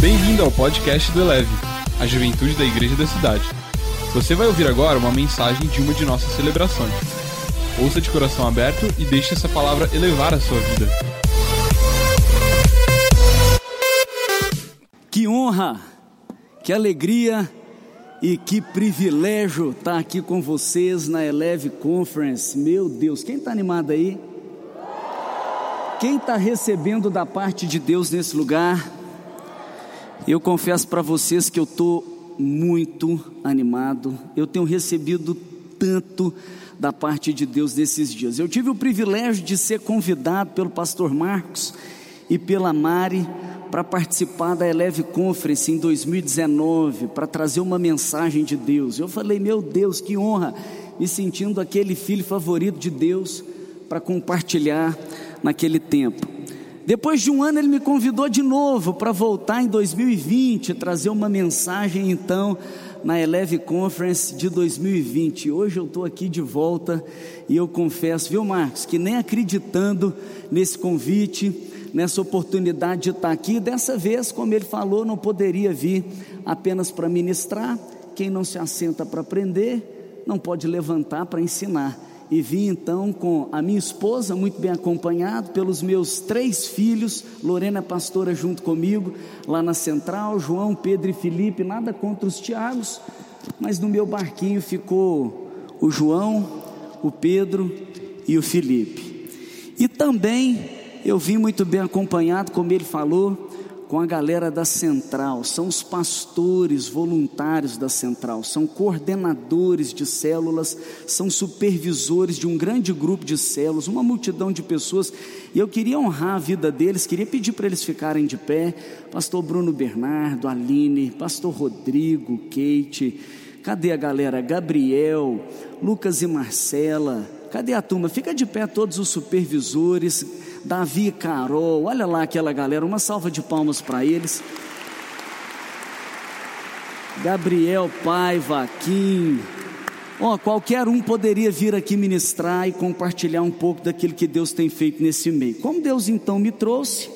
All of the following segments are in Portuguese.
Bem-vindo ao podcast do Eleve, a juventude da igreja da cidade. Você vai ouvir agora uma mensagem de uma de nossas celebrações. Ouça de coração aberto e deixe essa palavra elevar a sua vida. Que honra, que alegria e que privilégio estar aqui com vocês na Eleve Conference. Meu Deus, quem está animado aí? Quem está recebendo da parte de Deus nesse lugar? Eu confesso para vocês que eu estou muito animado. Eu tenho recebido tanto da parte de Deus nesses dias. Eu tive o privilégio de ser convidado pelo pastor Marcos e pela Mari para participar da Eleve Conference em 2019, para trazer uma mensagem de Deus. Eu falei, meu Deus, que honra, me sentindo aquele filho favorito de Deus para compartilhar naquele tempo. Depois de um ano, ele me convidou de novo para voltar em 2020, trazer uma mensagem então na Eleve Conference de 2020. Hoje eu estou aqui de volta e eu confesso, viu, Marcos, que nem acreditando nesse convite, nessa oportunidade de estar aqui, dessa vez, como ele falou, não poderia vir apenas para ministrar. Quem não se assenta para aprender, não pode levantar para ensinar e vim então com a minha esposa, muito bem acompanhado, pelos meus três filhos, Lorena pastora junto comigo, lá na central, João, Pedro e Felipe, nada contra os Tiagos, mas no meu barquinho ficou o João, o Pedro e o Felipe. E também eu vim muito bem acompanhado, como ele falou, com a galera da central, são os pastores voluntários da central, são coordenadores de células, são supervisores de um grande grupo de células, uma multidão de pessoas, e eu queria honrar a vida deles, queria pedir para eles ficarem de pé, pastor Bruno Bernardo, Aline, pastor Rodrigo, Kate, cadê a galera? Gabriel, Lucas e Marcela, cadê a turma? Fica de pé todos os supervisores, Davi Carol, olha lá aquela galera, uma salva de palmas para eles. Gabriel Paiva, Kim, ó, qualquer um poderia vir aqui ministrar e compartilhar um pouco daquilo que Deus tem feito nesse meio. Como Deus então me trouxe,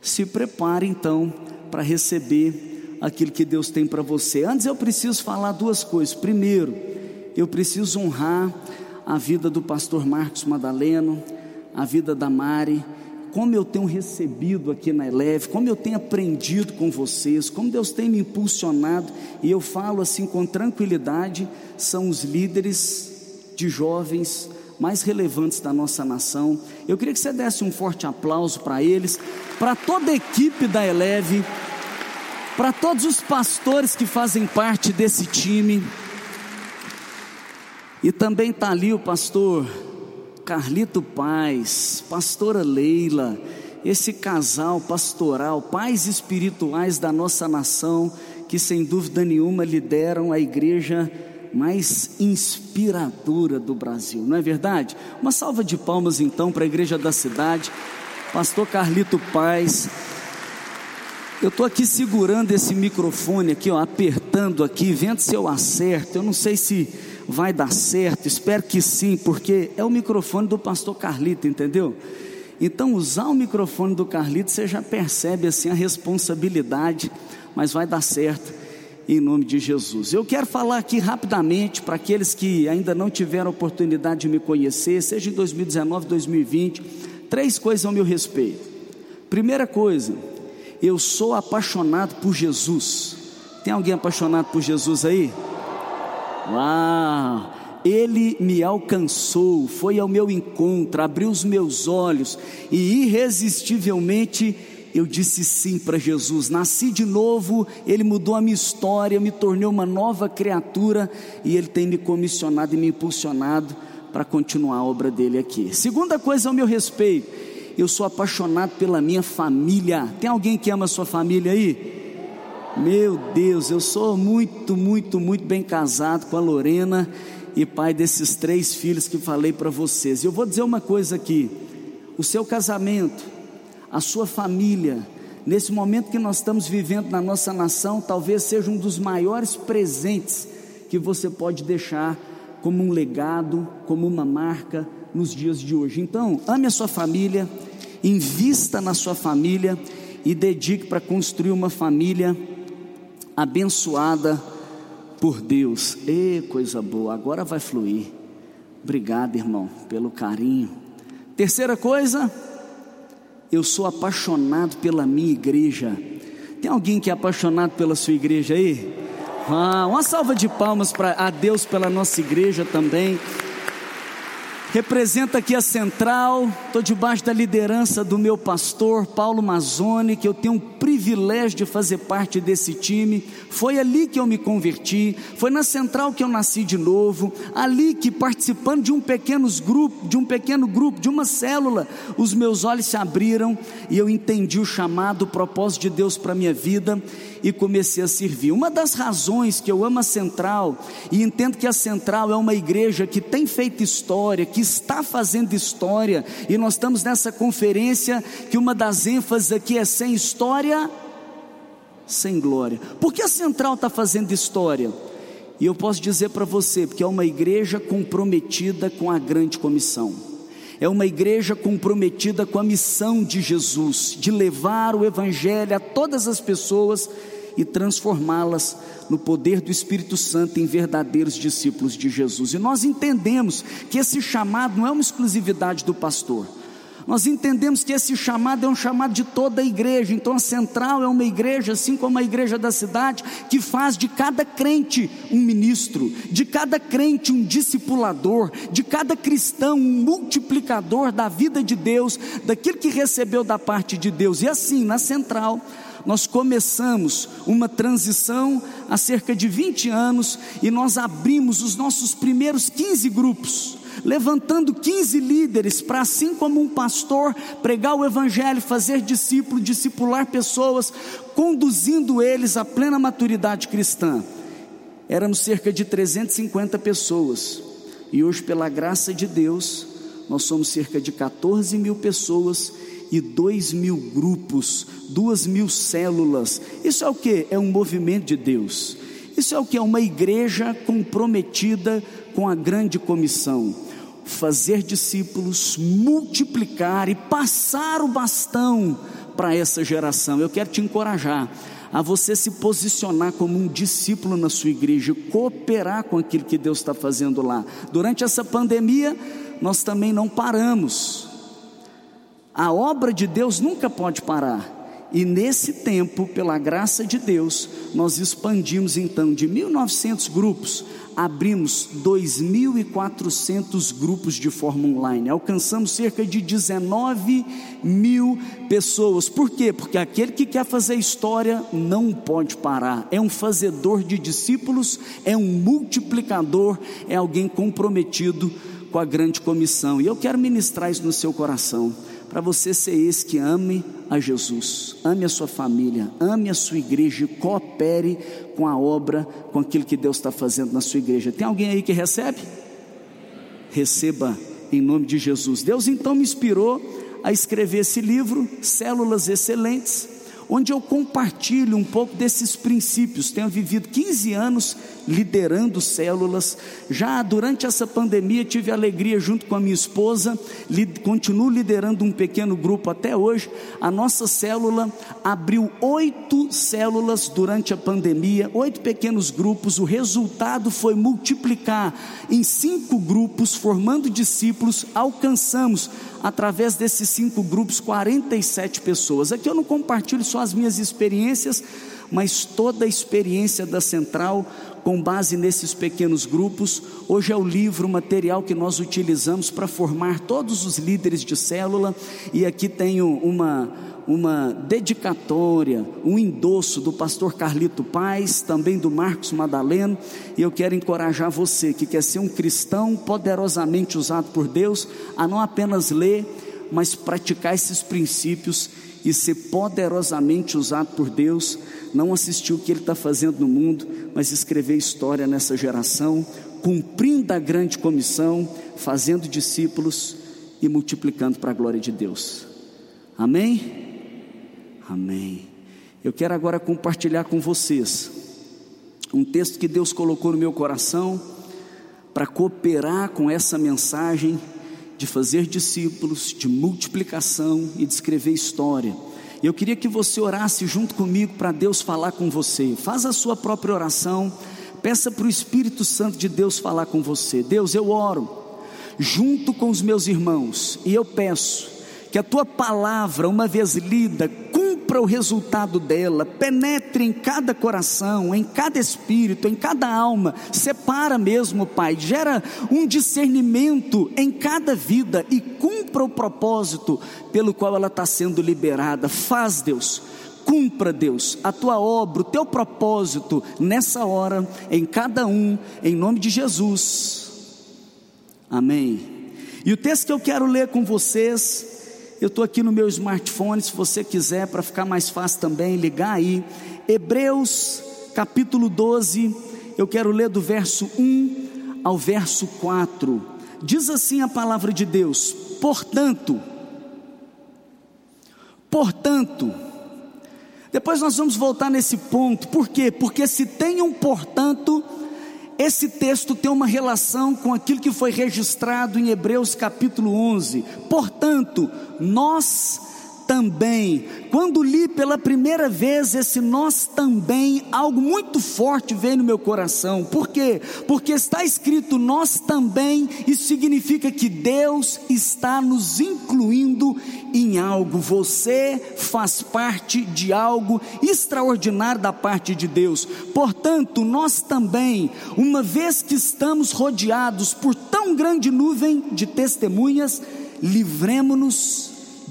se prepare então para receber aquilo que Deus tem para você. Antes eu preciso falar duas coisas. Primeiro, eu preciso honrar a vida do pastor Marcos Madaleno, a vida da Mari, como eu tenho recebido aqui na Eleve, como eu tenho aprendido com vocês, como Deus tem me impulsionado, e eu falo assim com tranquilidade, são os líderes de jovens mais relevantes da nossa nação. Eu queria que você desse um forte aplauso para eles, para toda a equipe da Eleve, para todos os pastores que fazem parte desse time. E também está ali o pastor Carlito Paz, pastora Leila, esse casal pastoral, pais espirituais da nossa nação, que sem dúvida nenhuma lideram a igreja mais inspiradora do Brasil, não é verdade? Uma salva de palmas então para a igreja da cidade, pastor Carlito Paz. Eu estou aqui segurando esse microfone aqui, ó, apertando aqui, vendo se eu acerto. Eu não sei se vai dar certo, espero que sim, porque é o microfone do pastor Carlito, entendeu? Então, usar o microfone do Carlito, você já percebe assim a responsabilidade, mas vai dar certo em nome de Jesus. Eu quero falar aqui rapidamente para aqueles que ainda não tiveram oportunidade de me conhecer, seja em 2019, 2020, três coisas ao meu respeito. Primeira coisa, eu sou apaixonado por Jesus. Tem alguém apaixonado por Jesus aí? Uau! Ele me alcançou, foi ao meu encontro, abriu os meus olhos e irresistivelmente eu disse sim para Jesus. Nasci de novo, Ele mudou a minha história, me tornei uma nova criatura e Ele tem me comissionado e me impulsionado para continuar a obra dele aqui. Segunda coisa ao meu respeito, eu sou apaixonado pela minha família. Tem alguém que ama a sua família aí? Meu Deus, eu sou muito, muito, muito bem casado com a Lorena e pai desses três filhos que falei para vocês. E eu vou dizer uma coisa aqui: o seu casamento, a sua família, nesse momento que nós estamos vivendo na nossa nação, talvez seja um dos maiores presentes que você pode deixar como um legado, como uma marca nos dias de hoje. Então, ame a sua família, invista na sua família e dedique para construir uma família abençoada por Deus. E coisa boa, agora vai fluir. Obrigado, irmão, pelo carinho. Terceira coisa, eu sou apaixonado pela minha igreja. Tem alguém que é apaixonado pela sua igreja aí? Ah, uma salva de palmas para a Deus pela nossa igreja também representa aqui a central, estou debaixo da liderança do meu pastor Paulo Mazzoni, que eu tenho um privilégio de fazer parte desse time. Foi ali que eu me converti, foi na central que eu nasci de novo, ali que participando de um pequeno grupo, de um pequeno grupo, de uma célula, os meus olhos se abriram e eu entendi o chamado, o propósito de Deus para minha vida e comecei a servir. Uma das razões que eu amo a Central e entendo que a Central é uma igreja que tem feito história, que está fazendo história, e nós estamos nessa conferência que uma das ênfases aqui é sem história, sem glória. Por que a Central está fazendo história? E eu posso dizer para você, porque é uma igreja comprometida com a grande comissão. É uma igreja comprometida com a missão de Jesus, de levar o Evangelho a todas as pessoas e transformá-las no poder do Espírito Santo em verdadeiros discípulos de Jesus. E nós entendemos que esse chamado não é uma exclusividade do pastor. Nós entendemos que esse chamado é um chamado de toda a igreja, então a central é uma igreja, assim como a igreja da cidade, que faz de cada crente um ministro, de cada crente um discipulador, de cada cristão um multiplicador da vida de Deus, daquilo que recebeu da parte de Deus. E assim, na central, nós começamos uma transição há cerca de 20 anos e nós abrimos os nossos primeiros 15 grupos, levantando 15 líderes para, assim como um pastor, pregar o Evangelho, fazer discípulo, discipular pessoas, conduzindo eles à plena maturidade cristã. Éramos cerca de 350 pessoas e hoje, pela graça de Deus, nós somos cerca de 14 mil pessoas e dois mil grupos, duas mil células. Isso é o que? É um movimento de Deus. Isso é o que? É uma igreja comprometida com a grande comissão. Fazer discípulos, multiplicar e passar o bastão para essa geração. Eu quero te encorajar a você se posicionar como um discípulo na sua igreja, cooperar com aquilo que Deus está fazendo lá. Durante essa pandemia, nós também não paramos, a obra de Deus nunca pode parar. E nesse tempo, pela graça de Deus, nós expandimos então de 1.900 grupos, abrimos 2.400 grupos de forma online, alcançamos cerca de 19 mil pessoas. Por quê? Porque aquele que quer fazer história não pode parar, é um fazedor de discípulos, é um multiplicador, é alguém comprometido com a grande comissão. E eu quero ministrar isso no seu coração para você ser esse que ame a Jesus, ame a sua família, ame a sua igreja e coopere com a obra, com aquilo que Deus está fazendo na sua igreja. Tem alguém aí que recebe? Receba em nome de Jesus. Deus então me inspirou a escrever esse livro, Células Excelentes onde eu compartilho um pouco desses princípios. Tenho vivido 15 anos liderando células. Já durante essa pandemia tive alegria junto com a minha esposa, continuo liderando um pequeno grupo até hoje. A nossa célula abriu oito células durante a pandemia, oito pequenos grupos. O resultado foi multiplicar em cinco grupos, formando discípulos, alcançamos através desses cinco grupos 47 pessoas. Aqui eu não compartilho só as minhas experiências, mas toda a experiência da central com base nesses pequenos grupos. Hoje é o livro, o material que nós utilizamos para formar todos os líderes de célula, e aqui tenho uma uma dedicatória, um endosso do pastor Carlito Paz, também do Marcos Madaleno, e eu quero encorajar você que quer ser um cristão poderosamente usado por Deus, a não apenas ler, mas praticar esses princípios e ser poderosamente usado por Deus, não assistir o que Ele está fazendo no mundo, mas escrever história nessa geração, cumprindo a grande comissão, fazendo discípulos e multiplicando para a glória de Deus. Amém? Amém. Eu quero agora compartilhar com vocês um texto que Deus colocou no meu coração para cooperar com essa mensagem de fazer discípulos, de multiplicação e de escrever história. Eu queria que você orasse junto comigo para Deus falar com você. Faz a sua própria oração. Peça para o Espírito Santo de Deus falar com você. Deus, eu oro junto com os meus irmãos e eu peço que a tua palavra, uma vez lida, cumpra o resultado dela, penetre em cada coração, em cada espírito, em cada alma, separa mesmo, Pai, gera um discernimento em cada vida e cumpra o propósito pelo qual ela está sendo liberada. Faz, Deus cumpra, Deus, a tua obra, o teu propósito nessa hora, em cada um, em nome de Jesus. Amém. E o texto que eu quero ler com vocês eu estou aqui no meu smartphone, se você quiser, para ficar mais fácil também, ligar aí. Hebreus capítulo 12, eu quero ler do verso 1 ao verso 4. Diz assim a palavra de Deus: Portanto, portanto, depois nós vamos voltar nesse ponto, por quê? Porque se tem um portanto, esse texto tem uma relação com aquilo que foi registrado em Hebreus capítulo 11. Portanto, nós também. Quando li pela primeira vez esse nós também, algo muito forte veio no meu coração. Por quê? Porque está escrito nós também, isso significa que Deus está nos incluindo em algo. Você faz parte de algo extraordinário da parte de Deus. Portanto, nós também, uma vez que estamos rodeados por tão grande nuvem de testemunhas, livremos-nos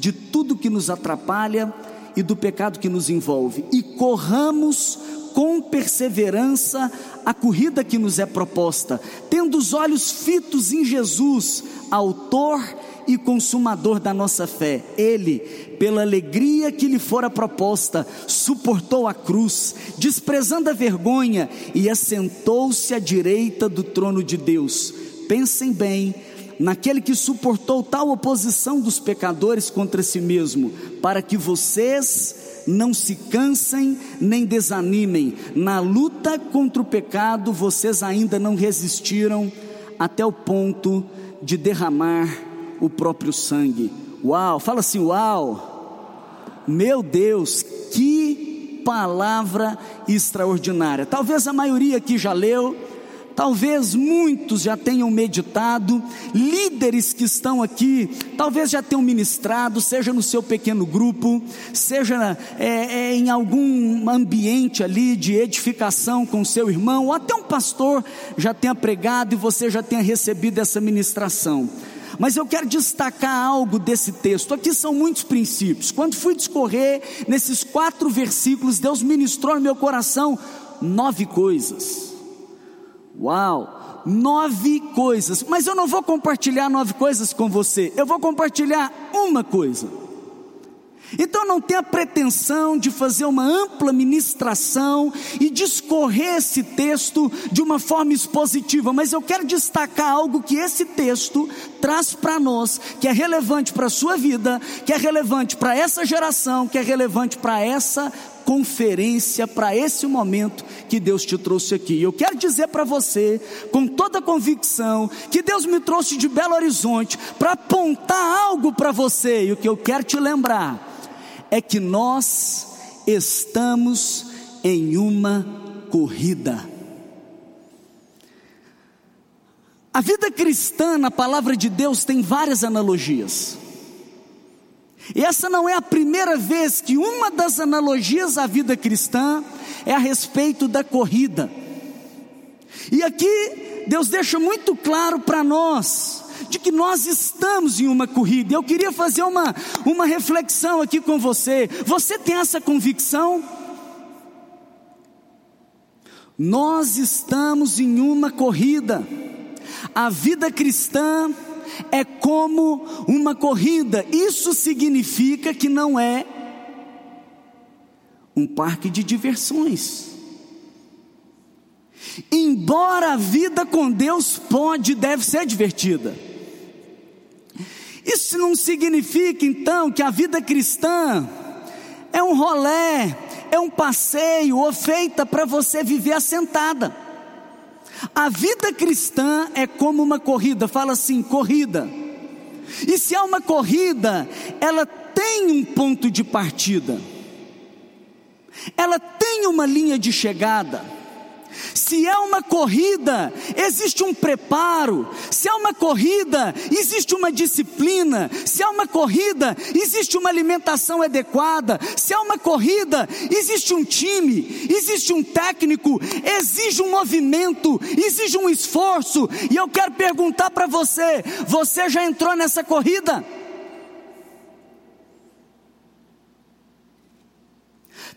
de tudo que nos atrapalha e do pecado que nos envolve, e corramos com perseverança a corrida que nos é proposta, tendo os olhos fitos em Jesus, Autor e Consumador da nossa fé. Ele, pela alegria que lhe fora proposta, suportou a cruz, desprezando a vergonha, e assentou-se à direita do trono de Deus. Pensem bem naquele que suportou tal oposição dos pecadores contra si mesmo, para que vocês não se cansem nem desanimem. Na luta contra o pecado, vocês ainda não resistiram até o ponto de derramar o próprio sangue. Uau, fala assim, uau! Meu Deus, que palavra extraordinária. Talvez a maioria aqui já leu, Talvez muitos já tenham meditado, líderes que estão aqui, talvez já tenham ministrado, seja no seu pequeno grupo, seja é, é, em algum ambiente ali de edificação com seu irmão, ou até um pastor já tenha pregado e você já tenha recebido essa ministração. Mas eu quero destacar algo desse texto. Aqui são muitos princípios. Quando fui discorrer nesses quatro versículos, Deus ministrou no meu coração nove coisas Uau! Nove coisas, mas eu não vou compartilhar nove coisas com você, eu vou compartilhar uma coisa. Então não tenha pretensão de fazer uma ampla ministração e discorrer esse texto de uma forma expositiva, mas eu quero destacar algo que esse texto traz para nós, que é relevante para a sua vida, que é relevante para essa geração, que é relevante para essa conferência para esse momento que Deus te trouxe aqui. Eu quero dizer para você, com toda convicção, que Deus me trouxe de Belo Horizonte para apontar algo para você. E o que eu quero te lembrar é que nós estamos em uma corrida. A vida cristã na palavra de Deus tem várias analogias. E essa não é a primeira vez que uma das analogias à vida cristã é a respeito da corrida. E aqui Deus deixa muito claro para nós de que nós estamos em uma corrida. Eu queria fazer uma, uma reflexão aqui com você. Você tem essa convicção? Nós estamos em uma corrida. A vida cristã é como uma corrida. Isso significa que não é um parque de diversões. Embora a vida com Deus pode e deve ser divertida. Isso não significa então que a vida cristã é um rolé, é um passeio ou feita para você viver assentada. A vida cristã é como uma corrida, fala assim: corrida. E se há uma corrida, ela tem um ponto de partida, ela tem uma linha de chegada. Se é uma corrida, existe um preparo. Se é uma corrida, existe uma disciplina. Se é uma corrida, existe uma alimentação adequada. Se é uma corrida, existe um time, existe um técnico, exige um movimento, exige um esforço. E eu quero perguntar para você: você já entrou nessa corrida?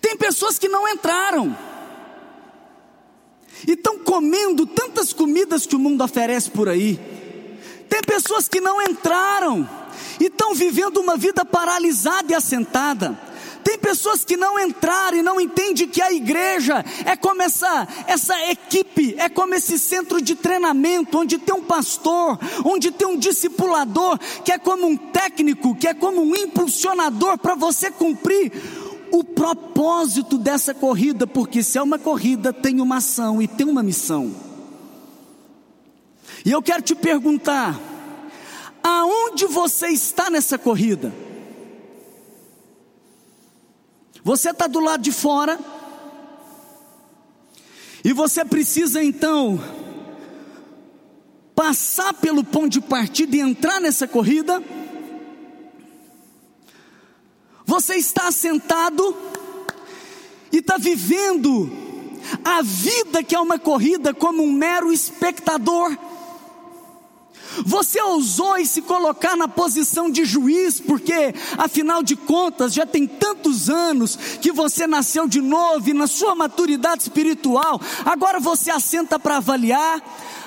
Tem pessoas que não entraram e estão comendo tantas comidas que o mundo oferece por aí. Tem pessoas que não entraram e estão vivendo uma vida paralisada e assentada. Tem pessoas que não entraram e não entendem que a igreja é como essa, essa equipe, é como esse centro de treinamento, onde tem um pastor, onde tem um discipulador, que é como um técnico, que é como um impulsionador para você cumprir o propósito dessa corrida, porque se é uma corrida, tem uma ação e tem uma missão. E eu quero te perguntar: aonde você está nessa corrida? Você está do lado de fora, e você precisa então passar pelo ponto de partida e entrar nessa corrida. Você está sentado e está vivendo a vida que é uma corrida como um mero espectador. Você ousou se colocar na posição de juiz, porque afinal de contas já tem tantos anos que você nasceu de novo e na sua maturidade espiritual, agora você assenta para avaliar,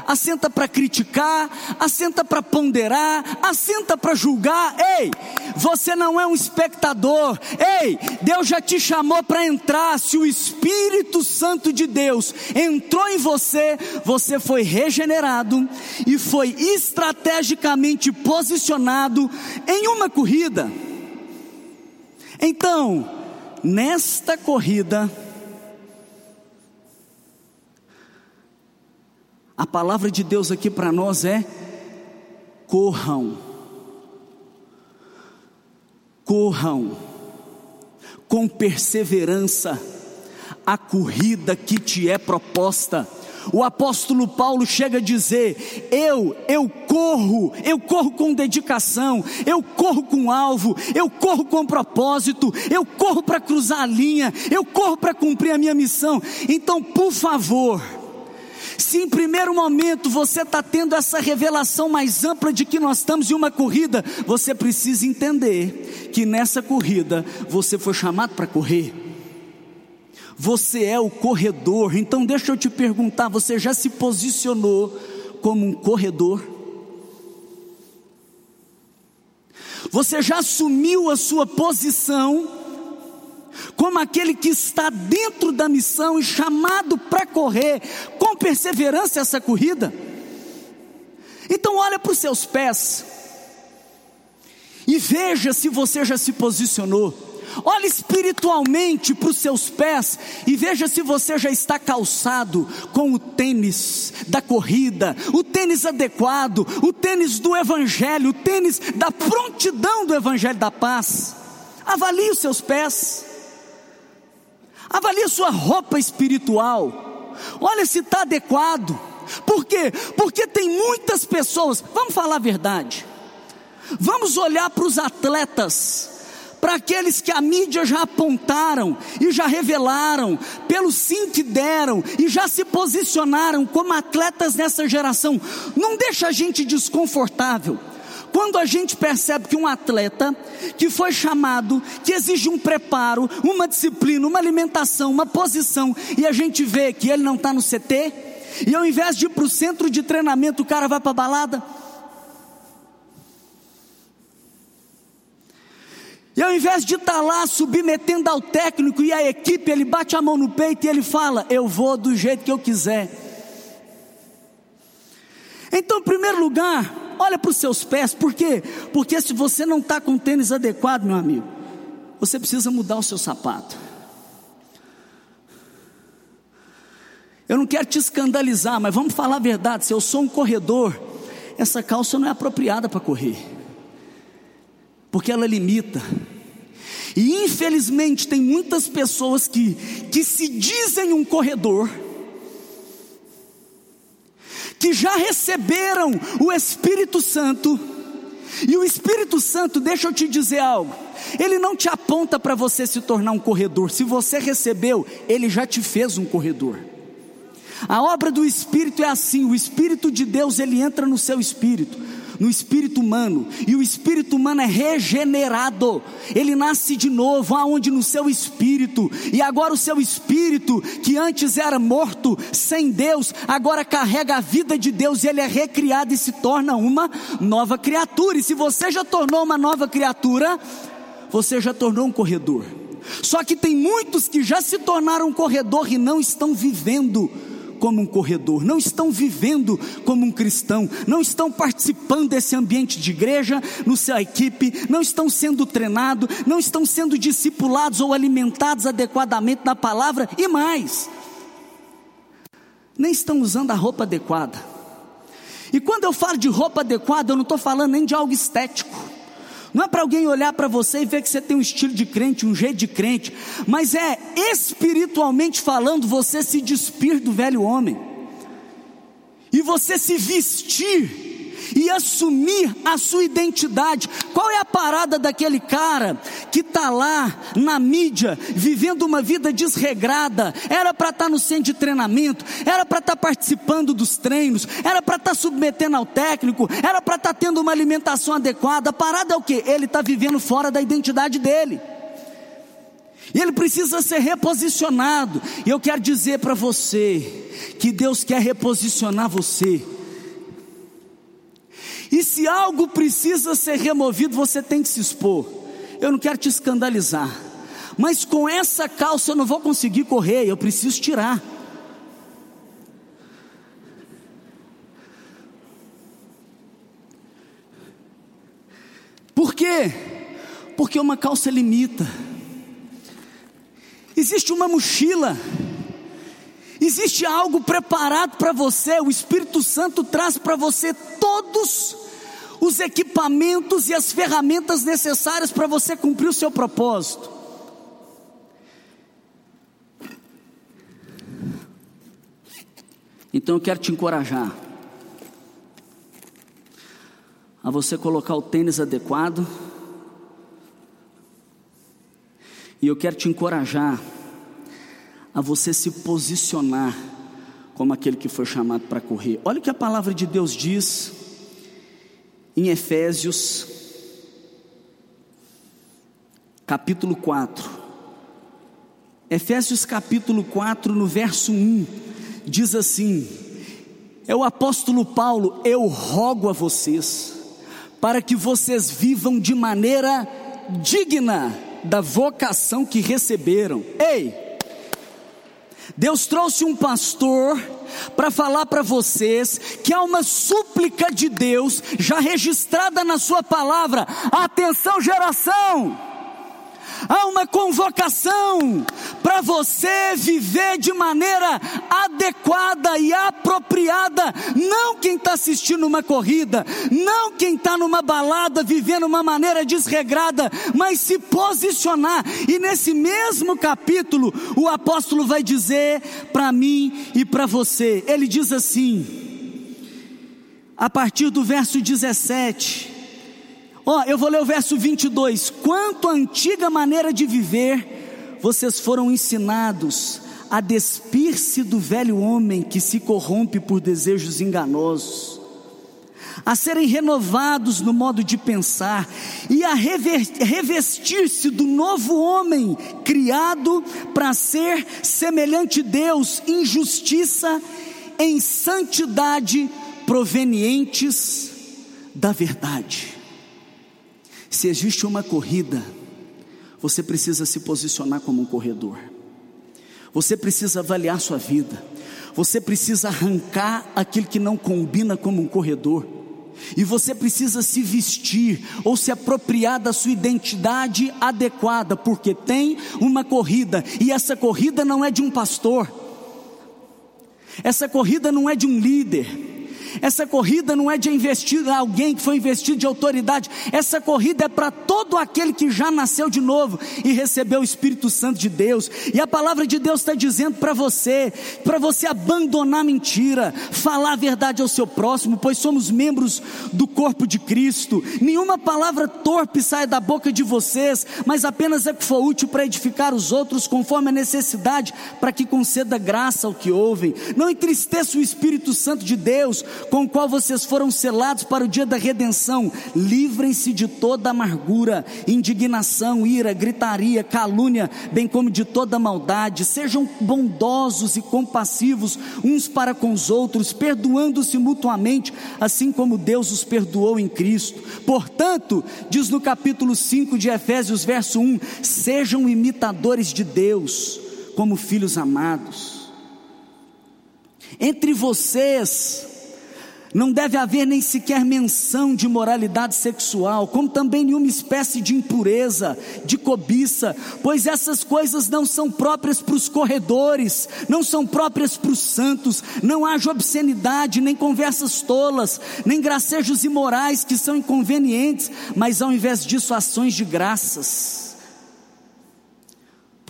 assenta para criticar, assenta para ponderar, assenta para julgar. Ei, você não é um espectador. Ei, Deus já te chamou para entrar. Se o Espírito Santo de Deus entrou em você, você foi regenerado e foi estrategicamente posicionado em uma corrida. Então, nesta corrida, A palavra de Deus aqui para nós é: corram, corram, com perseverança, a corrida que te é proposta. O apóstolo Paulo chega a dizer: Eu, eu corro, eu corro com dedicação, eu corro com alvo, eu corro com propósito, eu corro para cruzar a linha, eu corro para cumprir a minha missão. Então, por favor, se em primeiro momento você está tendo essa revelação mais ampla de que nós estamos em uma corrida, você precisa entender que nessa corrida você foi chamado para correr. Você é o corredor. Então deixa eu te perguntar, você já se posicionou como um corredor? Você já assumiu a sua posição? como aquele que está dentro da missão e chamado para correr com perseverança essa corrida. Então, olha para os seus pés e veja se você já se posicionou. Olhe espiritualmente para os seus pés e veja se você já está calçado com o tênis da corrida, o tênis adequado, o tênis do Evangelho, o tênis da prontidão do Evangelho da paz. Avalie os seus pés. Avalie sua roupa espiritual. Olha se está adequado. Por quê? Porque tem muitas pessoas, vamos falar a verdade. Vamos olhar para os atletas, para aqueles que a mídia já apontaram e já revelaram, pelo sim que deram e já se posicionaram como atletas nessa geração. Não deixa a gente desconfortável. Quando a gente percebe que um atleta que foi chamado, que exige um preparo, uma disciplina, uma alimentação, uma posição, e a gente vê que ele não está no CT, e ao invés de ir para o centro de treinamento, o cara vai para a balada. E ao invés de estar tá lá submetendo ao técnico e à equipe, ele bate a mão no peito e ele fala: Eu vou do jeito que eu quiser. Então, em primeiro lugar, olha para os seus pés, por quê? Porque se você não está com o tênis adequado, meu amigo, você precisa mudar o seu sapato. Eu não quero te escandalizar, mas vamos falar a verdade: se eu sou um corredor, essa calça não é apropriada para correr, porque ela limita, E infelizmente tem muitas pessoas que, que se dizem um corredor, que já receberam o Espírito Santo, e o Espírito Santo, deixa eu te dizer algo, ele não te aponta para você se tornar um corredor, se você recebeu, ele já te fez um corredor. A obra do Espírito é assim: o Espírito de Deus ele entra no seu espírito, no espírito humano, e o espírito humano é regenerado, ele nasce de novo, aonde no seu espírito, e agora o seu espírito, que antes era morto, sem Deus, agora carrega a vida de Deus, e ele é recriado e se torna uma nova criatura. E se você já tornou uma nova criatura, você já tornou um corredor. Só que tem muitos que já se tornaram corredor e não estão vivendo como um corredor, não estão vivendo como um cristão, não estão participando desse ambiente de igreja, no seu equipe, não estão sendo treinados, não estão sendo discipulados ou alimentados adequadamente na palavra e mais, nem estão usando a roupa adequada. E quando eu falo de roupa adequada, eu não estou falando nem de algo estético. Não é para alguém olhar para você e ver que você tem um estilo de crente, um jeito de crente, mas é espiritualmente falando, você se despir do velho homem, e você se vestir e assumir a sua identidade. Qual é a parada daquele cara que está lá na mídia, vivendo uma vida desregrada? Era para estar tá no centro de treinamento, era para estar tá participando dos treinos, era para estar tá submetendo ao técnico, era para estar tendo uma alimentação adequada. A parada é o que? Ele está vivendo fora da identidade dele. E ele precisa ser reposicionado. E eu quero dizer para você que Deus quer reposicionar você. E se algo precisa ser removido, você tem que se expor. Eu não quero te escandalizar, mas com essa calça eu não vou conseguir correr, eu preciso tirar. Por quê? Porque uma calça limita. Existe uma mochila. Existe algo preparado para você, o Espírito Santo traz para você todos os equipamentos e as ferramentas necessárias para você cumprir o seu propósito. Então eu quero te encorajar a você colocar o tênis adequado. E eu quero te encorajar a você se posicionar como aquele que foi chamado para correr. Olha o que a palavra de Deus diz em Efésios, capítulo 4. Efésios capítulo 4, no verso 1, diz assim: É o apóstolo Paulo, eu rogo a vocês, para que vocês vivam de maneira digna da vocação que receberam. Ei! Deus trouxe um pastor para falar para vocês que há uma súplica de Deus já registrada na Sua palavra. Atenção, geração! Há uma convocação para você viver de maneira adequada e apropriada, não quem está assistindo uma corrida, não quem está numa balada vivendo uma maneira desregrada, mas se posicionar. E nesse mesmo capítulo, o apóstolo vai dizer para mim e para você: ele diz assim, a partir do verso 17. Ó, oh, eu vou ler o verso 22. Quanto à antiga maneira de viver, vocês foram ensinados a despir-se do velho homem que se corrompe por desejos enganosos, a serem renovados no modo de pensar e a revestir-se do novo homem criado para ser semelhante a Deus em justiça, em santidade provenientes da verdade. Se existe uma corrida, você precisa se posicionar como um corredor. Você precisa avaliar sua vida. Você precisa arrancar aquilo que não combina como um corredor. E você precisa se vestir ou se apropriar da sua identidade adequada, porque tem uma corrida, e essa corrida não é de um pastor, essa corrida não é de um líder, Essa corrida não é de investir alguém que foi investido de autoridade. Essa corrida é para todo aquele que já nasceu de novo e recebeu o Espírito Santo de Deus. E a palavra de Deus está dizendo para você, para você abandonar mentira, falar a verdade ao seu próximo, pois somos membros do corpo de Cristo. Nenhuma palavra torpe sai da boca de vocês, mas apenas é que for útil para edificar os outros conforme a necessidade, para que conceda graça ao que ouvem. Não entristeça o Espírito Santo de Deus, com o qual vocês foram selados para o dia da redenção. Livrem-se de toda amargura, indignação, ira, gritaria, calúnia, bem como de toda maldade. Sejam bondosos e compassivos uns para com os outros, perdoando-se mutuamente, assim como Deus os perdoou em Cristo. Portanto, diz no capítulo 5 de Efésios, verso 1: sejam imitadores de Deus, como filhos amados. Entre vocês, não deve haver nem sequer menção de moralidade sexual, como também nenhuma espécie de impureza, de cobiça, pois essas coisas não são próprias para os corredores, não são próprias para os santos. Não haja obscenidade, nem conversas tolas, nem gracejos imorais que são inconvenientes, mas ao invés disso, ações de graças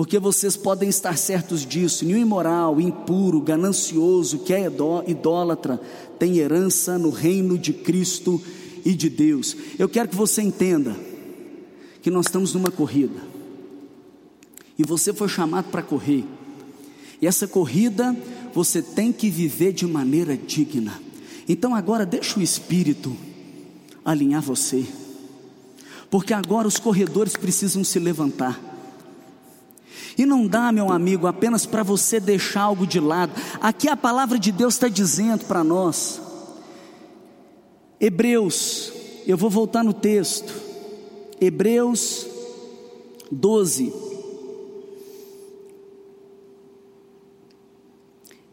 porque vocês podem estar certos disso: nenhum imoral, impuro, ganancioso, que é idólatra, tem herança no reino de Cristo e de Deus. Eu quero que você entenda que nós estamos numa corrida, e você foi chamado para correr, e essa corrida você tem que viver de maneira digna. Então agora deixa o Espírito alinhar você, porque agora os corredores precisam se levantar. E não dá, meu amigo, apenas para você deixar algo de lado. Aqui a palavra de Deus está dizendo para nós. Hebreus, eu vou voltar no texto. Hebreus 12.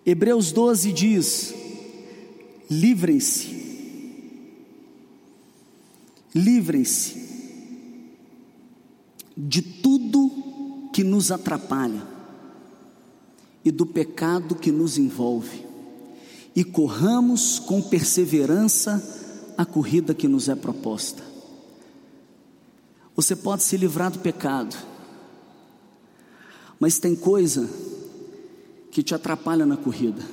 Hebreus 12 diz: livrem-se, livrem-se de tudo que nos atrapalha e do pecado que nos envolve, e corramos com perseverança a corrida que nos é proposta. Você pode se livrar do pecado, mas tem coisa que te atrapalha na corrida,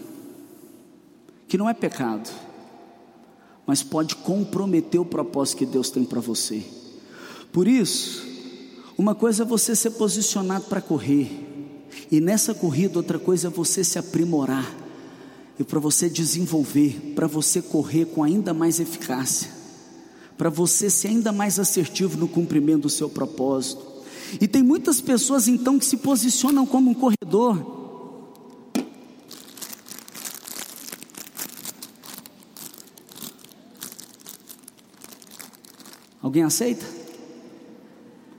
que não é pecado, mas pode comprometer o propósito que Deus tem para você. Por isso, uma coisa é você ser posicionado para correr, e nessa corrida, outra coisa é você se aprimorar, e para você desenvolver, para você correr com ainda mais eficácia, para você ser ainda mais assertivo no cumprimento do seu propósito. E tem muitas pessoas então que se posicionam como um corredor, Alguém aceita?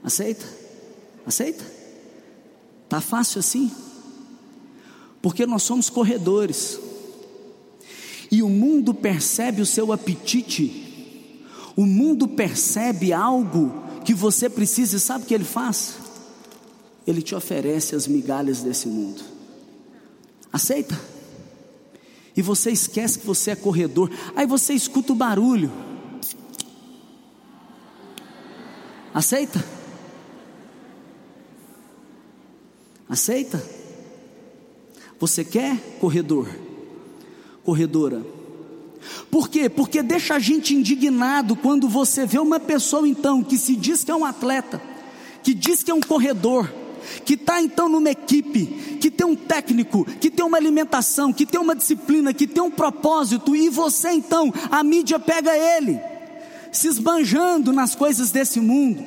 Aceita? Aceita? Tá fácil assim? Porque nós somos corredores. E o mundo percebe o seu apetite. O mundo percebe algo que você precisa e sabe o que ele faz? Ele te oferece as migalhas desse mundo. Aceita? E você esquece que você é corredor. Aí você escuta o barulho. Aceita? Aceita? Você quer corredor? Corredora. Por quê? Porque deixa a gente indignado quando você vê uma pessoa então que se diz que é um atleta, que diz que é um corredor, que está então numa equipe, que tem um técnico, que tem uma alimentação, que tem uma disciplina, que tem um propósito, e você então, a mídia pega ele, se esbanjando nas coisas desse mundo,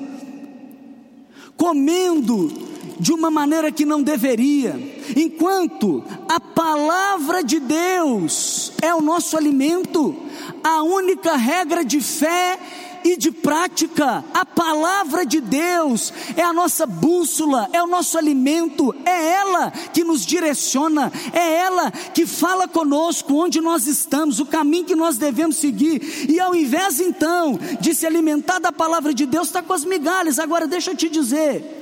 comendo de uma maneira que não deveria, enquanto a palavra de Deus é o nosso alimento, a única regra de fé e de prática. A palavra de Deus é a nossa bússola, é o nosso alimento, é ela que nos direciona, é ela que fala conosco onde nós estamos, o caminho que nós devemos seguir. E ao invés então de se alimentar da palavra de Deus, está com as migalhas. Agora deixa eu te dizer.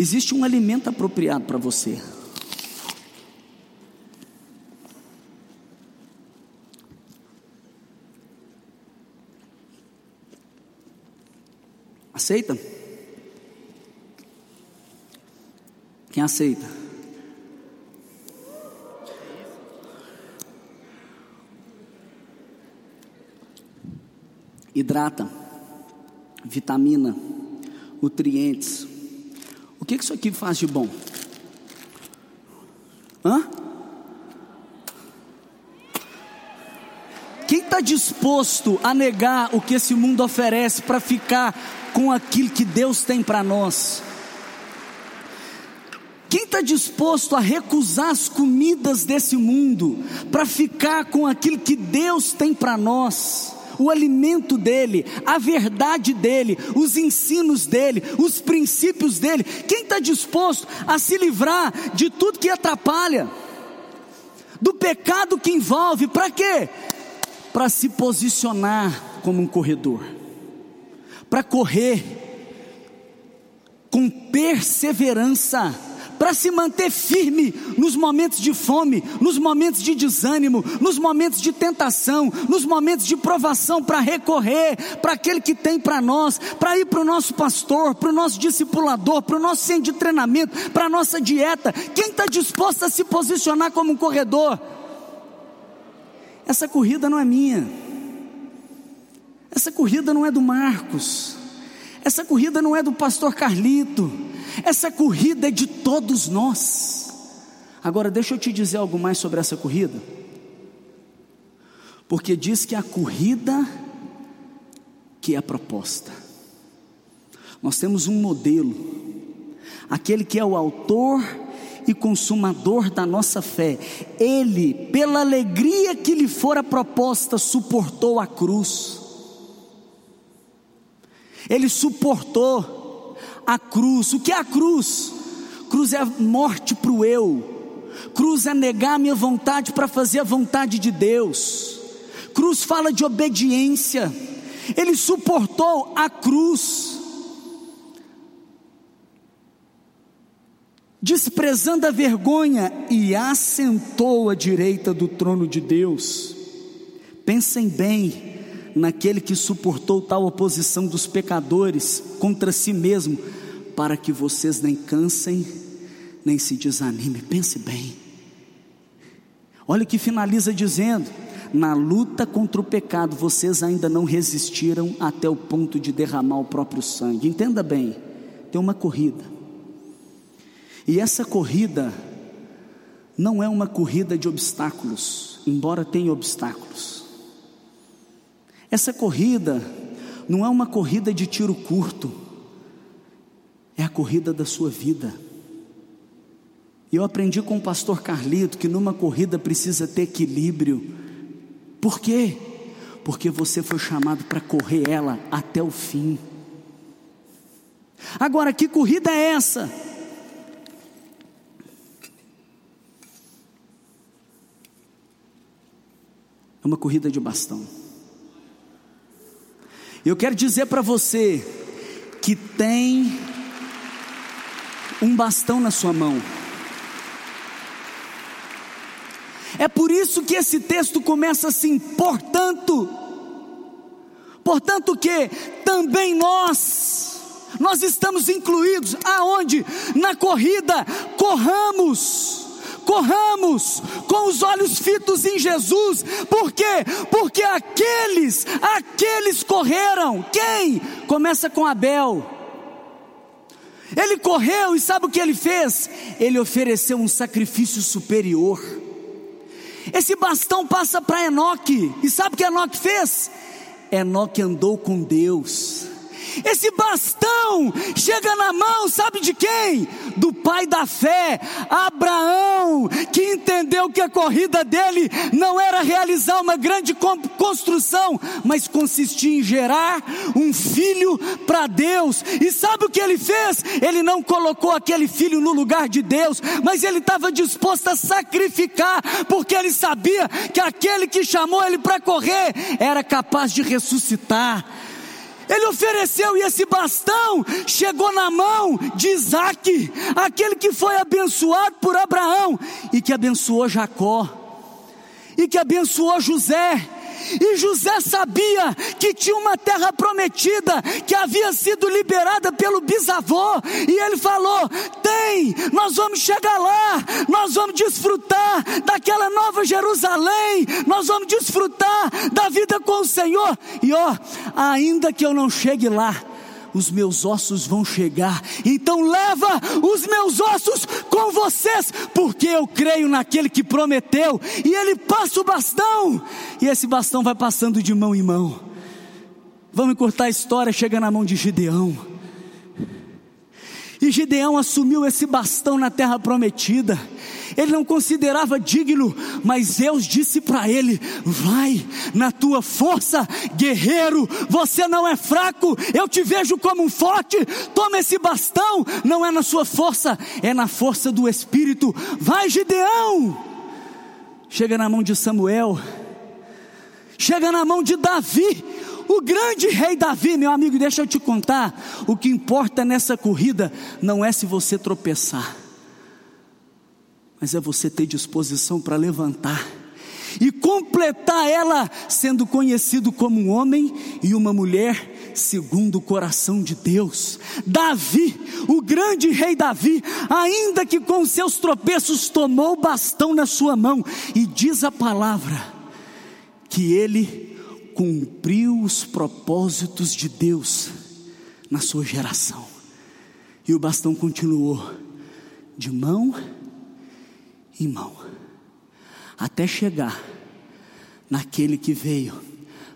Existe um alimento apropriado para você. Aceita? Quem aceita? Hidrata, vitamina, nutrientes. O que isso aqui faz de bom? Hã? Quem está disposto a negar o que esse mundo oferece para ficar com aquilo que Deus tem para nós? Quem está disposto a recusar as comidas desse mundo para ficar com aquilo que Deus tem para nós? O alimento dele, a verdade dele, os ensinos dele, os princípios dele. Quem está disposto a se livrar de tudo que atrapalha, do pecado que envolve, para quê? Para se posicionar como um corredor para correr com perseverança, para se manter firme nos momentos de fome, nos momentos de desânimo, nos momentos de tentação, nos momentos de provação, para recorrer para aquele que tem para nós, para ir para o nosso pastor, para o nosso discipulador, para o nosso centro de treinamento, para a nossa dieta. Quem está disposto a se posicionar como um corredor? Essa corrida não é minha. Essa corrida não é do Marcos. Essa corrida não é do pastor Carlito. Essa corrida é de todos nós. Agora, deixa eu te dizer algo mais sobre essa corrida. Porque diz que a corrida que é proposta. Nós temos um modelo, aquele que é o autor e consumador da nossa fé. Ele, pela alegria que lhe fora proposta, suportou a cruz ele suportou a cruz. O que é a cruz? Cruz é a morte para o eu. Cruz é negar a minha vontade para fazer a vontade de Deus. Cruz fala de obediência. Ele suportou a cruz. Desprezando a vergonha e assentou à direita do trono de Deus. Pensem bem, naquele que suportou tal oposição dos pecadores contra si mesmo, para que vocês nem cansem, nem se desanimem. Pense bem. Olha que finaliza dizendo: na luta contra o pecado, vocês ainda não resistiram até o ponto de derramar o próprio sangue. Entenda bem, tem uma corrida. E essa corrida não é uma corrida de obstáculos, embora tenha obstáculos. Essa corrida não é uma corrida de tiro curto, é a corrida da sua vida. E eu aprendi com o pastor Carlito que numa corrida precisa ter equilíbrio. Por quê? Porque você foi chamado para correr ela até o fim. Agora, que corrida é essa? É uma corrida de bastão. Eu quero dizer para você que tem um bastão na sua mão. É por isso que esse texto começa assim: portanto, portanto que também nós, nós estamos incluídos aonde? Na corrida, corramos corramos com os olhos fitos em Jesus, por quê? Porque aqueles, aqueles correram, quem? Começa com Abel. Ele correu e sabe o que ele fez? Ele ofereceu um sacrifício superior. Esse bastão passa para Enoque, e sabe o que Enoque fez? Enoque andou com Deus. Esse bastão chega na mão, sabe de quem? Do pai da fé, Abraão, que entendeu que a corrida dele não era realizar uma grande construção, mas consistia em gerar um filho para Deus. E sabe o que ele fez? Ele não colocou aquele filho no lugar de Deus, mas ele estava disposto a sacrificar, porque ele sabia que aquele que chamou ele para correr era capaz de ressuscitar. Ele ofereceu e esse bastão chegou na mão de Isaac, aquele que foi abençoado por Abraão e que abençoou Jacó, e que abençoou José, e José sabia que tinha uma terra prometida que havia sido liberada pelo bisavô, e ele falou: Tem, nós vamos chegar lá, nós vamos desfrutar daquela nova Jerusalém, nós vamos desfrutar da vida com o Senhor. E ó, ainda que eu não chegue lá, os meus ossos vão chegar. Então leva os meus ossos com vocês, porque eu creio naquele que prometeu. E ele passa o bastão, e esse bastão vai passando de mão em mão. Vamos cortar a história, chega na mão de Gideão. E Gideão assumiu esse bastão na terra prometida ele não considerava digno, mas Deus disse para ele: Vai na tua força, guerreiro, você não é fraco, eu te vejo como um forte, toma esse bastão, não é na sua força, é na força do Espírito. Vai, Gideão! Chega na mão de Samuel, chega na mão de Davi, o grande rei Davi, meu amigo, deixa eu te contar: o que importa nessa corrida não é se você tropeçar, mas é você ter disposição para levantar e completar ela, sendo conhecido como um homem e uma mulher segundo o coração de Deus. Davi, o grande rei Davi, ainda que com seus tropeços tomou o bastão na sua mão, e diz a palavra que ele cumpriu os propósitos de Deus na sua geração. E o bastão continuou de mão em mão, até chegar naquele que veio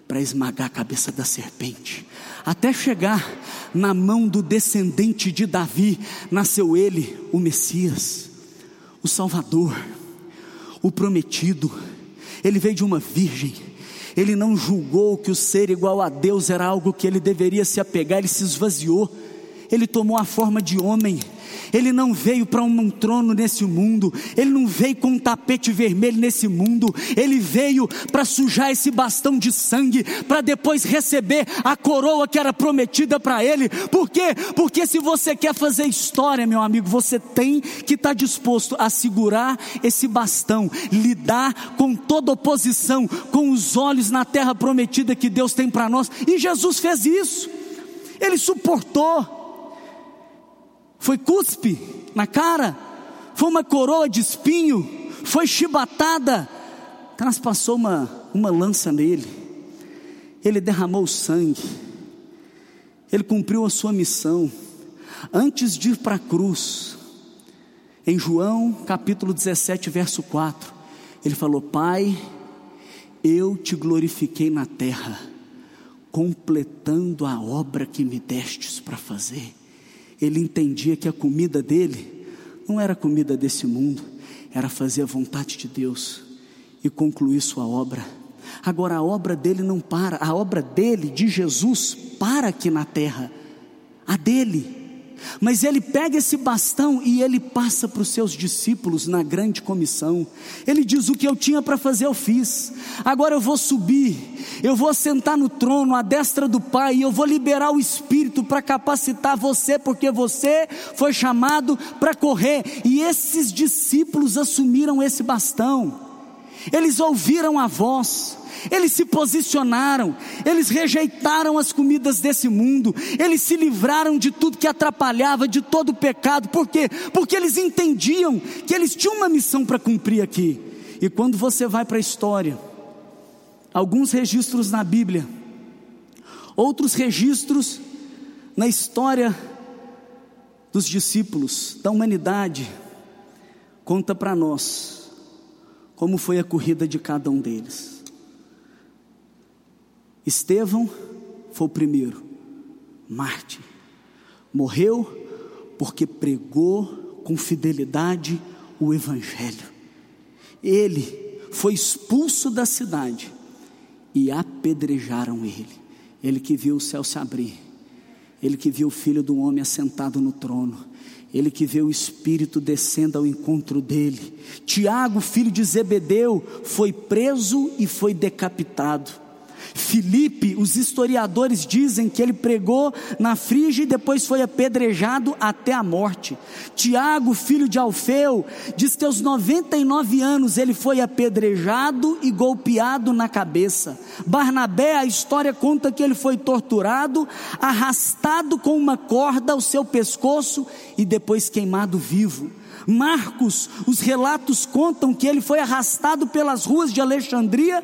para esmagar a cabeça da serpente, até chegar na mão do descendente de Davi, nasceu ele, o Messias, o Salvador, o prometido. Ele veio de uma virgem. Ele não julgou que o ser igual a Deus era algo que ele deveria se apegar, ele se esvaziou. Ele tomou a forma de homem. Ele não veio para um trono nesse mundo, ele não veio com um tapete vermelho nesse mundo, ele veio para sujar esse bastão de sangue, para depois receber a coroa que era prometida para ele. Por quê? Porque se você quer fazer história, meu amigo, você tem que estar tá disposto a segurar esse bastão, lidar com toda oposição, com os olhos na terra prometida que Deus tem para nós, e Jesus fez isso, ele suportou foi cuspe na cara, foi uma coroa de espinho, foi chibatada, transpassou uma, uma lança nele, ele derramou sangue, ele cumpriu a sua missão, antes de ir para a cruz, em João capítulo 17, verso 4, ele falou: Pai, eu te glorifiquei na terra, completando a obra que me destes para fazer ele entendia que a comida dele não era comida desse mundo, era fazer a vontade de Deus e concluir sua obra. Agora a obra dele não para, a obra dele, de Jesus, para aqui na terra, a dele mas ele pega esse bastão e ele passa para os seus discípulos na grande comissão. Ele diz: O que eu tinha para fazer, eu fiz. Agora eu vou subir, eu vou sentar no trono, à destra do Pai, e eu vou liberar o Espírito para capacitar você, porque você foi chamado para correr. E esses discípulos assumiram esse bastão, eles ouviram a voz. Eles se posicionaram, eles rejeitaram as comidas desse mundo, eles se livraram de tudo que atrapalhava, de todo o pecado, por quê? Porque eles entendiam que eles tinham uma missão para cumprir aqui. E quando você vai para a história, alguns registros na Bíblia, outros registros na história dos discípulos, da humanidade, conta para nós como foi a corrida de cada um deles. Estevão foi o primeiro, Marte. Morreu porque pregou com fidelidade o Evangelho. Ele foi expulso da cidade e apedrejaram ele. Ele que viu o céu se abrir, ele que viu o filho do homem assentado no trono, ele que vê o Espírito descendo ao encontro dele. Tiago, filho de Zebedeu, foi preso e foi decapitado. Filipe, os historiadores dizem que ele pregou na Frígia e depois foi apedrejado até a morte. Tiago, filho de Alfeu, diz que aos 99 anos ele foi apedrejado e golpeado na cabeça. Barnabé, a história conta que ele foi torturado, arrastado com uma corda ao seu pescoço e depois queimado vivo. Marcos, os relatos contam que ele foi arrastado pelas ruas de Alexandria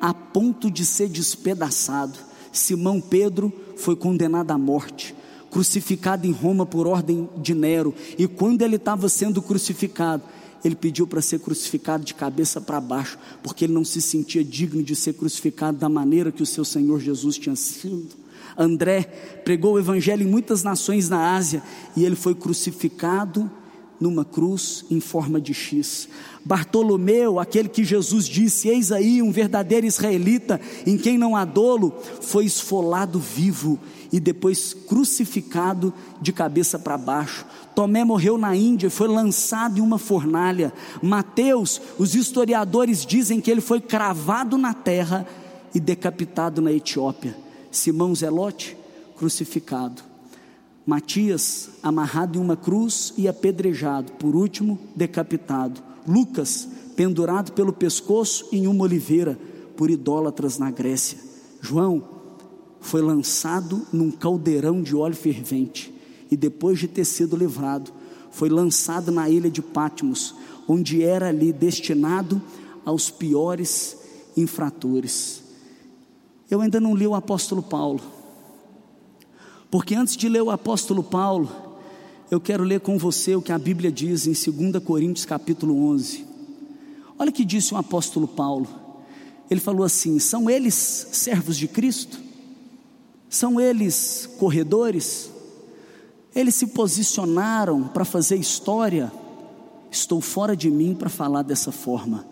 a ponto de ser despedaçado. Simão Pedro foi condenado à morte, crucificado em Roma por ordem de Nero, e quando ele estava sendo crucificado, ele pediu para ser crucificado de cabeça para baixo, porque ele não se sentia digno de ser crucificado da maneira que o seu Senhor Jesus tinha sido. André pregou o evangelho em muitas nações na Ásia e ele foi crucificado numa cruz em forma de X. Bartolomeu, aquele que Jesus disse: Eis aí um verdadeiro israelita, em quem não há dolo, foi esfolado vivo e depois crucificado de cabeça para baixo. Tomé morreu na Índia e foi lançado em uma fornalha. Mateus, os historiadores dizem que ele foi cravado na terra e decapitado na Etiópia. Simão Zelote, crucificado. Matias, amarrado em uma cruz e apedrejado, por último, decapitado. Lucas, pendurado pelo pescoço em uma oliveira, por idólatras na Grécia. João foi lançado num caldeirão de óleo fervente e, depois de ter sido livrado, foi lançado na ilha de Patmos, onde era ali destinado aos piores infratores. Eu ainda não li o apóstolo Paulo porque antes de ler o apóstolo Paulo, eu quero ler com você o que a Bíblia diz em 2 Coríntios capítulo 11. Olha o que disse o apóstolo Paulo. Ele falou assim: são eles servos de Cristo? São eles corredores? Eles se posicionaram para fazer história? Estou fora de mim para falar dessa forma.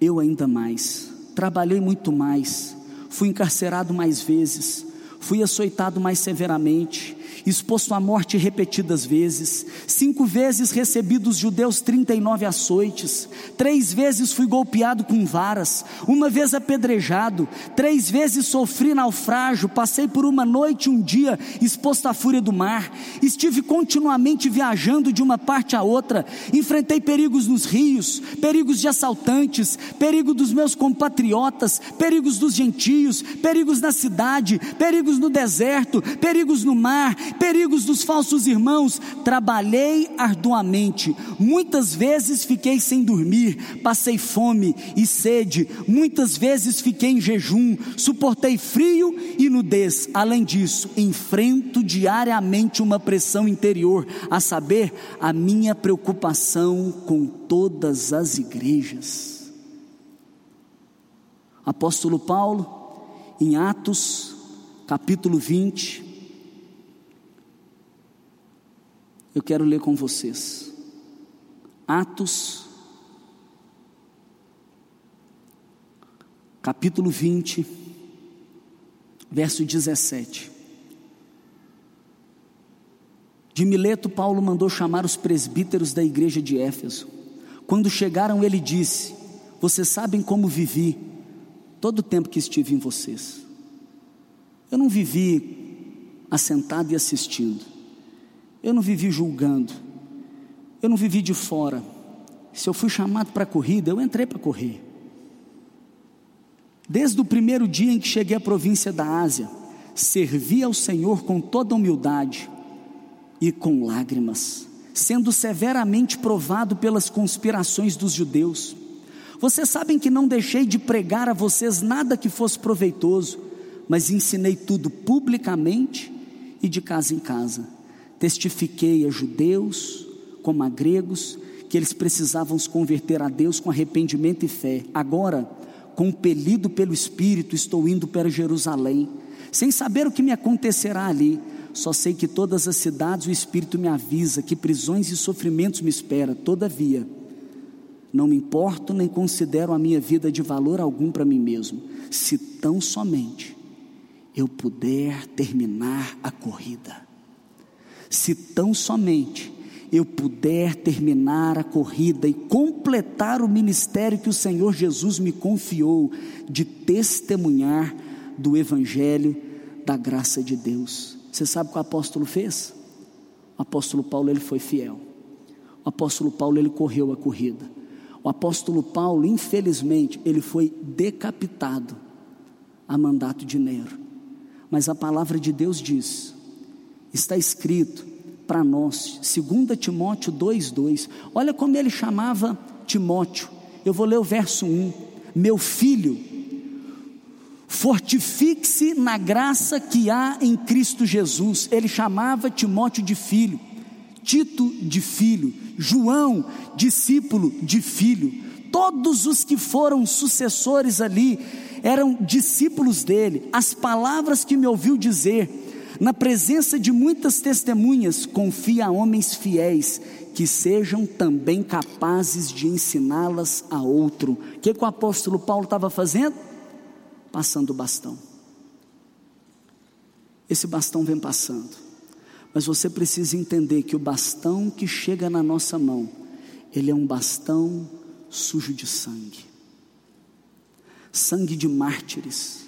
Eu ainda mais. Trabalhei muito mais. Fui encarcerado mais vezes fui açoitado mais severamente, exposto à morte repetidas vezes, cinco vezes recebi dos judeus 39 açoites, três vezes fui golpeado com varas, uma vez apedrejado, três vezes sofri naufrágio, passei por uma noite e um dia exposto à fúria do mar, estive continuamente viajando de uma parte a outra, enfrentei perigos nos rios, perigos de assaltantes, perigo dos meus compatriotas, perigos dos gentios, perigos na cidade, perigos perigos no deserto, perigos no mar, perigos dos falsos irmãos. Trabalhei arduamente, muitas vezes fiquei sem dormir, passei fome e sede, muitas vezes fiquei em jejum, suportei frio e nudez. Além disso, enfrento diariamente uma pressão interior, a saber, a minha preocupação com todas as igrejas. Apóstolo Paulo, em Atos capítulo 20. Eu quero ler com vocês. Atos, capítulo 20, verso 17. De Mileto, Paulo mandou chamar os presbíteros da igreja de Éfeso. Quando chegaram, ele disse: Vocês sabem como vivi todo o tempo que estive em vocês eu não vivi assentado e assistindo. Eu não vivi julgando. Eu não vivi de fora. Se eu fui chamado para a corrida, eu entrei para correr. Desde o primeiro dia em que cheguei à província da Ásia, servi ao Senhor com toda humildade e com lágrimas, sendo severamente provado pelas conspirações dos judeus. Vocês sabem que não deixei de pregar a vocês nada que fosse proveitoso, mas ensinei tudo publicamente e de casa em casa. Testifiquei a judeus como a gregos que eles precisavam se converter a Deus com arrependimento e fé. Agora, compelido pelo Espírito, estou indo para Jerusalém, sem saber o que me acontecerá ali. Só sei que todas as cidades o Espírito me avisa que prisões e sofrimentos me esperam. Todavia, não me importo nem considero a minha vida de valor algum para mim mesmo, se tão somente eu puder terminar a corrida, se tão somente eu puder terminar a corrida e completar o ministério que o Senhor Jesus me confiou de testemunhar do Evangelho da graça de Deus. Você sabe o que o apóstolo fez? O apóstolo Paulo ele foi fiel. O apóstolo Paulo ele correu a corrida. O apóstolo Paulo, infelizmente, ele foi decapitado a mandato de Nero. Mas a palavra de Deus diz: está escrito para nós, 2 Timóteo 2,2. Olha como ele chamava Timóteo. Eu vou ler o verso 1. Meu filho, fortifique-se na graça que há em Cristo Jesus. Ele chamava Timóteo de filho, Tito de filho, João, discípulo de filho. Todos os que foram sucessores ali eram discípulos dele. As palavras que me ouviu dizer, na presença de muitas testemunhas, confia a homens fiéis que sejam também capazes de ensiná-las a outro. O que, que o apóstolo Paulo estava fazendo? Passando o bastão. Esse bastão vem passando, mas você precisa entender que o bastão que chega na nossa mão, ele é um bastão sujo de sangue sangue de mártires,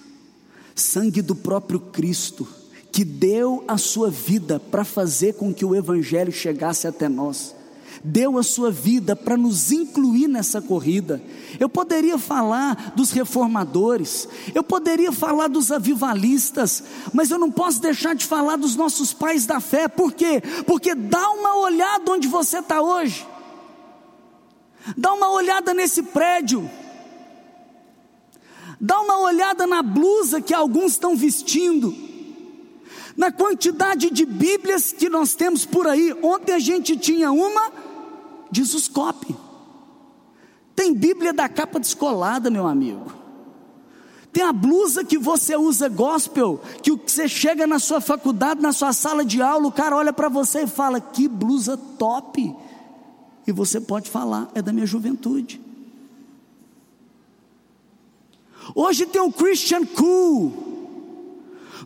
sangue do próprio Cristo que deu a sua vida para fazer com que o Evangelho chegasse até nós, deu a sua vida para nos incluir nessa corrida. Eu poderia falar dos reformadores, eu poderia falar dos avivalistas, mas eu não posso deixar de falar dos nossos pais da fé, por quê? Porque dá uma olhada onde você está hoje, dá uma olhada nesse prédio. Dá uma olhada na blusa que alguns estão vestindo na quantidade de Bíblias que nós temos por aí. Ontem a gente tinha uma de Zuscope. Tem Bíblia da capa descolada, meu amigo. Tem a blusa que você usa gospel, que você chega na sua faculdade, na sua sala de aula, o cara olha para você e fala: "Que blusa top". E você pode falar: "É da minha juventude". Hoje tem o Christian Cool.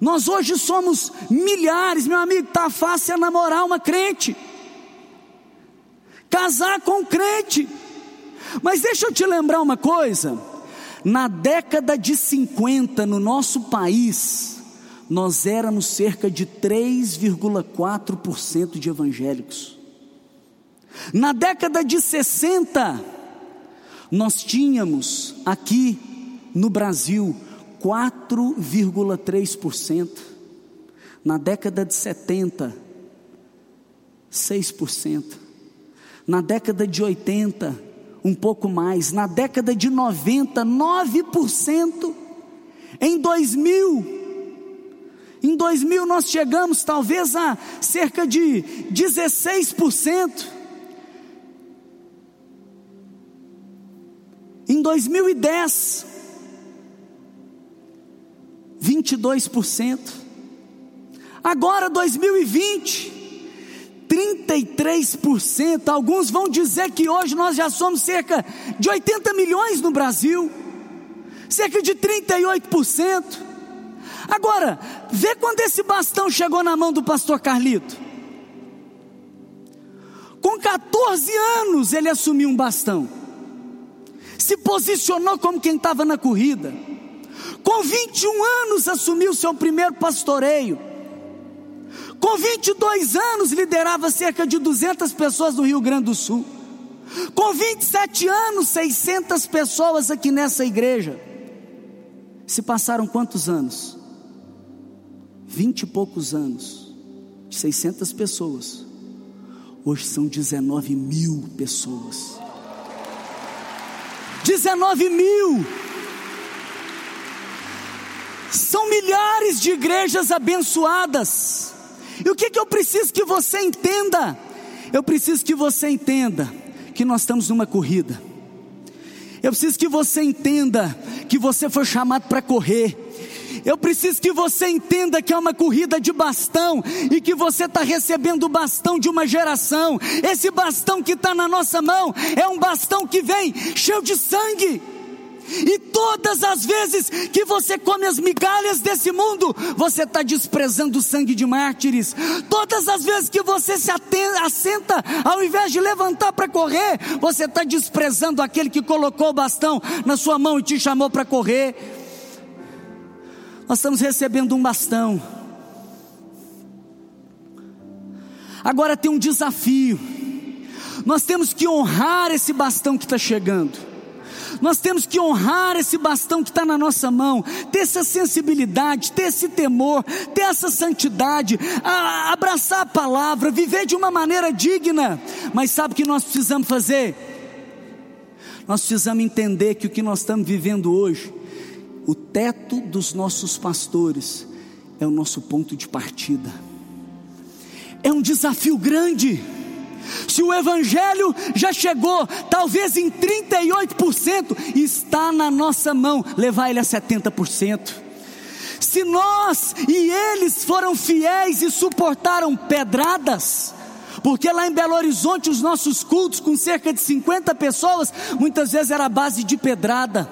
Nós hoje somos milhares, meu amigo, tá fácil é namorar uma crente. Casar com um crente. Mas deixa eu te lembrar uma coisa. Na década de 50, no nosso país, nós éramos cerca de 3,4% de evangélicos. Na década de 60, nós tínhamos aqui no Brasil 4,3%. Na década de 70, 6%. Na década de 80, um pouco mais. Na década de 90, 9%. Em 2000, em 2000 nós chegamos talvez a cerca de 16%. Em 2010, 22%. Agora 2020, 33%. Alguns vão dizer que hoje nós já somos cerca de 80 milhões no Brasil, cerca de 38%. Agora, vê quando esse bastão chegou na mão do pastor Carlito. Com 14 anos ele assumiu um bastão, se posicionou como quem estava na corrida com 21 anos assumiu seu primeiro pastoreio. Com 22 anos liderava cerca de 200 pessoas no Rio Grande do Sul. Com 27 anos, 600 pessoas aqui nessa igreja. Se passaram quantos anos? 20 e poucos anos. 600 pessoas. Hoje são 19 mil pessoas. 19 mil. São milhares de igrejas abençoadas. E o que, que eu preciso que você entenda? Eu preciso que você entenda que nós estamos numa corrida. Eu preciso que você entenda que você foi chamado para correr. Eu preciso que você entenda que é uma corrida de bastão e que você está recebendo o bastão de uma geração. Esse bastão que está na nossa mão é um bastão que vem cheio de sangue. E todas as vezes que você come as migalhas desse mundo, você está desprezando o sangue de mártires. Todas as vezes que você se assenta, ao invés de levantar para correr, você está desprezando aquele que colocou o bastão na sua mão e te chamou para correr. Nós estamos recebendo um bastão. Agora tem um desafio. Nós temos que honrar esse bastão que está chegando. Nós temos que honrar esse bastão que está na nossa mão, ter essa sensibilidade, ter esse temor, ter essa santidade, a, abraçar a palavra, viver de uma maneira digna. Mas sabe o que nós precisamos fazer? Nós precisamos entender que o que nós estamos vivendo hoje, o teto dos nossos pastores, é o nosso ponto de partida. É um desafio grande. Se o Evangelho já chegou, talvez em 38%, está na nossa mão levar ele a 70%. Se nós e eles foram fiéis e suportaram pedradas, porque lá em Belo Horizonte os nossos cultos com cerca de 50 pessoas, muitas vezes era a base de pedrada.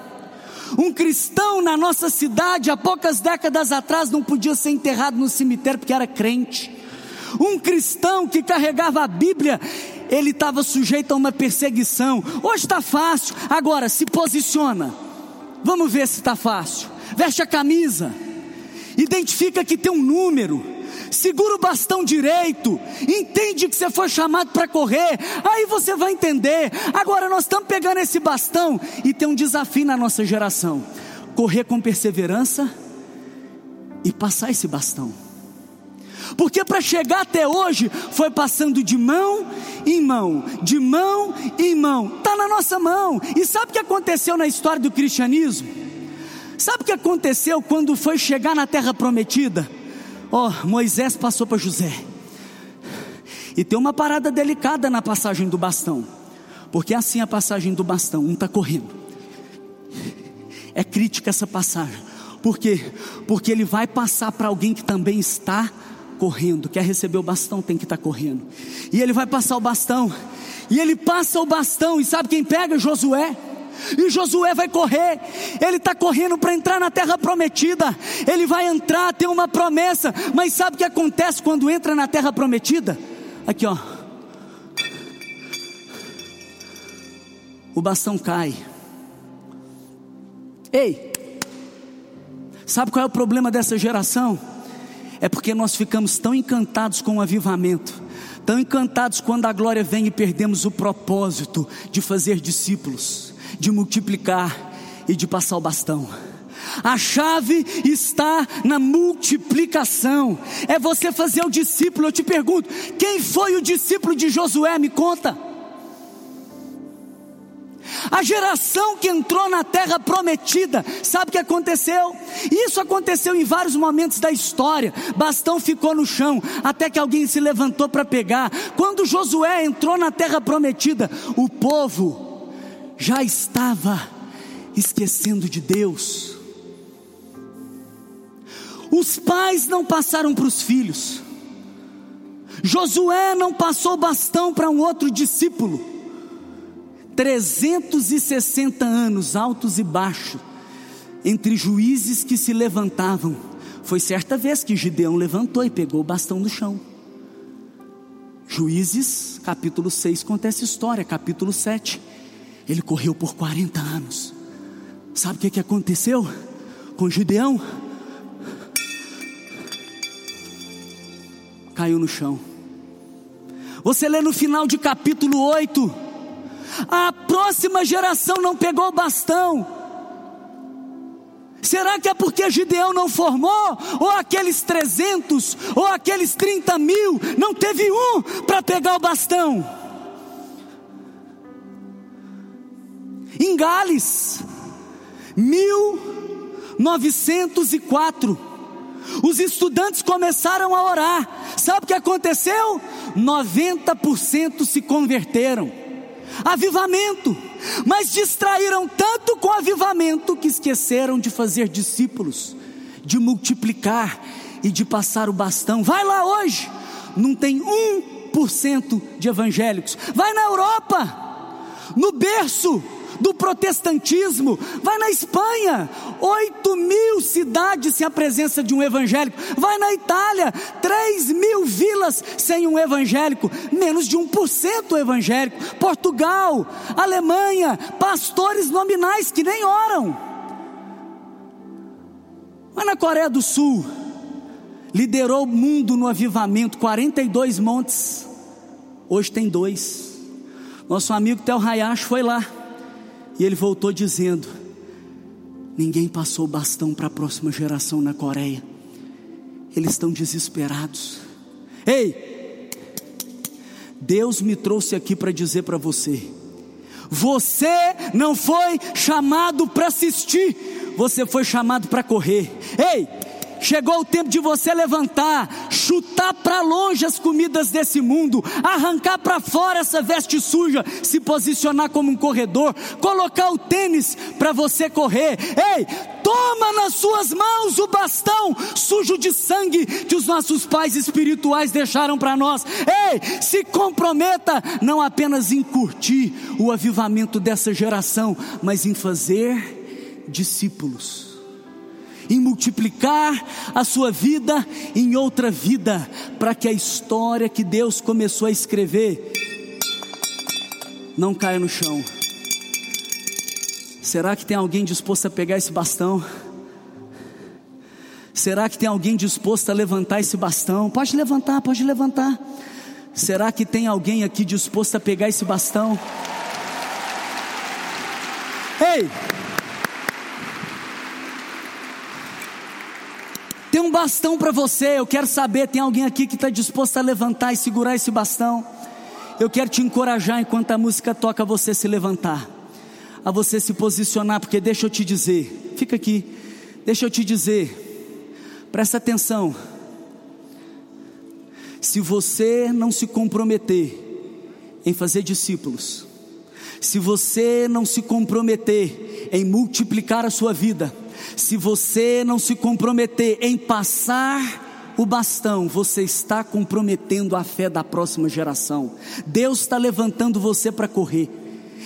Um cristão na nossa cidade, há poucas décadas atrás, não podia ser enterrado no cemitério porque era crente. Um cristão que carregava a Bíblia, ele estava sujeito a uma perseguição. Hoje está fácil, agora se posiciona. Vamos ver se está fácil. Veste a camisa, identifica que tem um número, segura o bastão direito, entende que você foi chamado para correr, aí você vai entender. Agora nós estamos pegando esse bastão e tem um desafio na nossa geração: correr com perseverança e passar esse bastão porque para chegar até hoje foi passando de mão em mão, de mão em mão, está na nossa mão. E sabe o que aconteceu na história do cristianismo? Sabe o que aconteceu quando foi chegar na terra prometida? Ó, oh, Moisés passou para José. E tem uma parada delicada na passagem do bastão, porque é assim a passagem do bastão, um está correndo. É crítica essa passagem. Por quê? Porque ele vai passar para alguém que também está correndo. Quer receber o bastão, tem que estar tá correndo. E ele vai passar o bastão. E ele passa o bastão. E sabe quem pega? Josué. E Josué vai correr, ele está correndo para entrar na terra prometida. Ele vai entrar, tem uma promessa, mas sabe o que acontece quando entra na terra prometida? Aqui ó, o bastão cai. Ei, sabe qual é o problema dessa geração? É porque nós ficamos tão encantados com o avivamento, tão encantados quando a glória vem e perdemos o propósito de fazer discípulos, de multiplicar e de passar o bastão. A chave está na multiplicação. É você fazer o discípulo. Eu te pergunto: quem foi o discípulo de Josué? Me conta. A geração que entrou na terra prometida, sabe o que aconteceu? Isso aconteceu em vários momentos da história. Bastão ficou no chão, até que alguém se levantou para pegar. Quando Josué entrou na terra prometida, o povo já estava esquecendo de Deus. Os pais não passaram para os filhos. Josué não passou bastão para um outro discípulo. 360 anos, altos e baixos, entre juízes que se levantavam. Foi certa vez que Gideão levantou e pegou o bastão do chão. Juízes, capítulo 6, conta essa história, capítulo 7. Ele correu por 40 anos. Sabe o que, que aconteceu com Gideão? Caiu no chão. Você lê no final de capítulo 8 a próxima geração não pegou o bastão. Será que é porque Gideão não formou? Ou aqueles 300? Ou aqueles 30 mil? Não teve um para pegar o bastão? Em Gales, 1904, os estudantes começaram a orar. Sabe o que aconteceu? 90% se converteram avivamento, mas distraíram tanto com avivamento que esqueceram de fazer discípulos, de multiplicar e de passar o bastão. Vai lá hoje, não tem um por cento de evangélicos. Vai na Europa, no berço do protestantismo. Vai na Espanha, 8 mil cidades sem a presença de um evangélico. Vai na Itália, 3 mil vilas sem um evangélico, menos de 1% evangélico. Portugal, Alemanha, pastores nominais que nem oram. Mas na Coreia do Sul, liderou o mundo no avivamento, 42 montes, hoje tem dois. Nosso amigo Tel Hayashi foi lá e ele voltou dizendo: Ninguém passou bastão para a próxima geração na Coreia, eles estão desesperados. Ei, Deus me trouxe aqui para dizer para você: você não foi chamado para assistir, você foi chamado para correr. Ei, Chegou o tempo de você levantar, chutar para longe as comidas desse mundo, arrancar para fora essa veste suja, se posicionar como um corredor, colocar o tênis para você correr. Ei, toma nas suas mãos o bastão sujo de sangue que os nossos pais espirituais deixaram para nós. Ei, se comprometa não apenas em curtir o avivamento dessa geração, mas em fazer discípulos em multiplicar a sua vida em outra vida, para que a história que Deus começou a escrever não caia no chão. Será que tem alguém disposto a pegar esse bastão? Será que tem alguém disposto a levantar esse bastão? Pode levantar, pode levantar. Será que tem alguém aqui disposto a pegar esse bastão? Ei! Tem um bastão para você. Eu quero saber, tem alguém aqui que está disposto a levantar e segurar esse bastão? Eu quero te encorajar enquanto a música toca você se levantar, a você se posicionar, porque deixa eu te dizer, fica aqui, deixa eu te dizer, presta atenção. Se você não se comprometer em fazer discípulos, se você não se comprometer em multiplicar a sua vida, se você não se comprometer em passar o bastão, você está comprometendo a fé da próxima geração. Deus está levantando você para correr.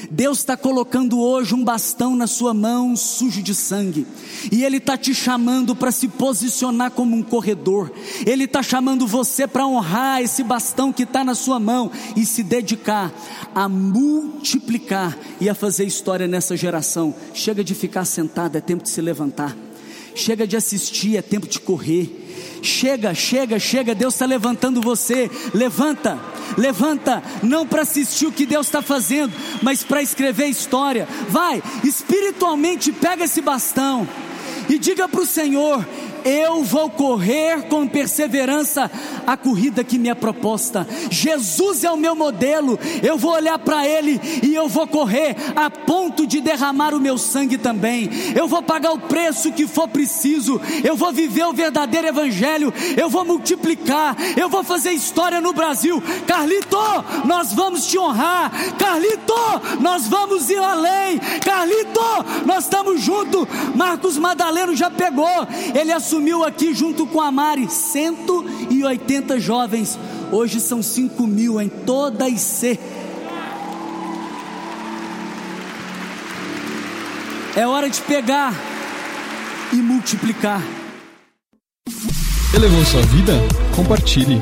Deus está colocando hoje um bastão na sua mão sujo de sangue, e Ele está te chamando para se posicionar como um corredor, Ele está chamando você para honrar esse bastão que está na sua mão e se dedicar a multiplicar e a fazer história nessa geração. Chega de ficar sentado, é tempo de se levantar. Chega de assistir, é tempo de correr. Chega, chega, chega. Deus está levantando você. Levanta, levanta. Não para assistir o que Deus está fazendo, mas para escrever história. Vai, espiritualmente, pega esse bastão e diga para o Senhor: eu vou correr com perseverança a corrida que me é proposta. Jesus é o meu modelo, eu vou olhar para Ele e eu vou correr a ponto de derramar o meu sangue também. Eu vou pagar o preço que for preciso, eu vou viver o verdadeiro Evangelho, eu vou multiplicar, eu vou fazer história no Brasil. Carlito, nós vamos te honrar. Carlito, nós vamos ir além. Carlito, nós estamos juntos. Marcos Madaleno já pegou, ele assumiu aqui junto com a Mari 180 80 jovens, hoje são 5 mil em toda a IC. É hora de pegar e multiplicar. Elevou sua vida? Compartilhe.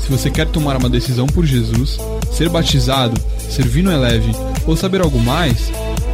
Se você quer tomar uma decisão por Jesus, ser batizado, servir no Eleve ou saber algo mais,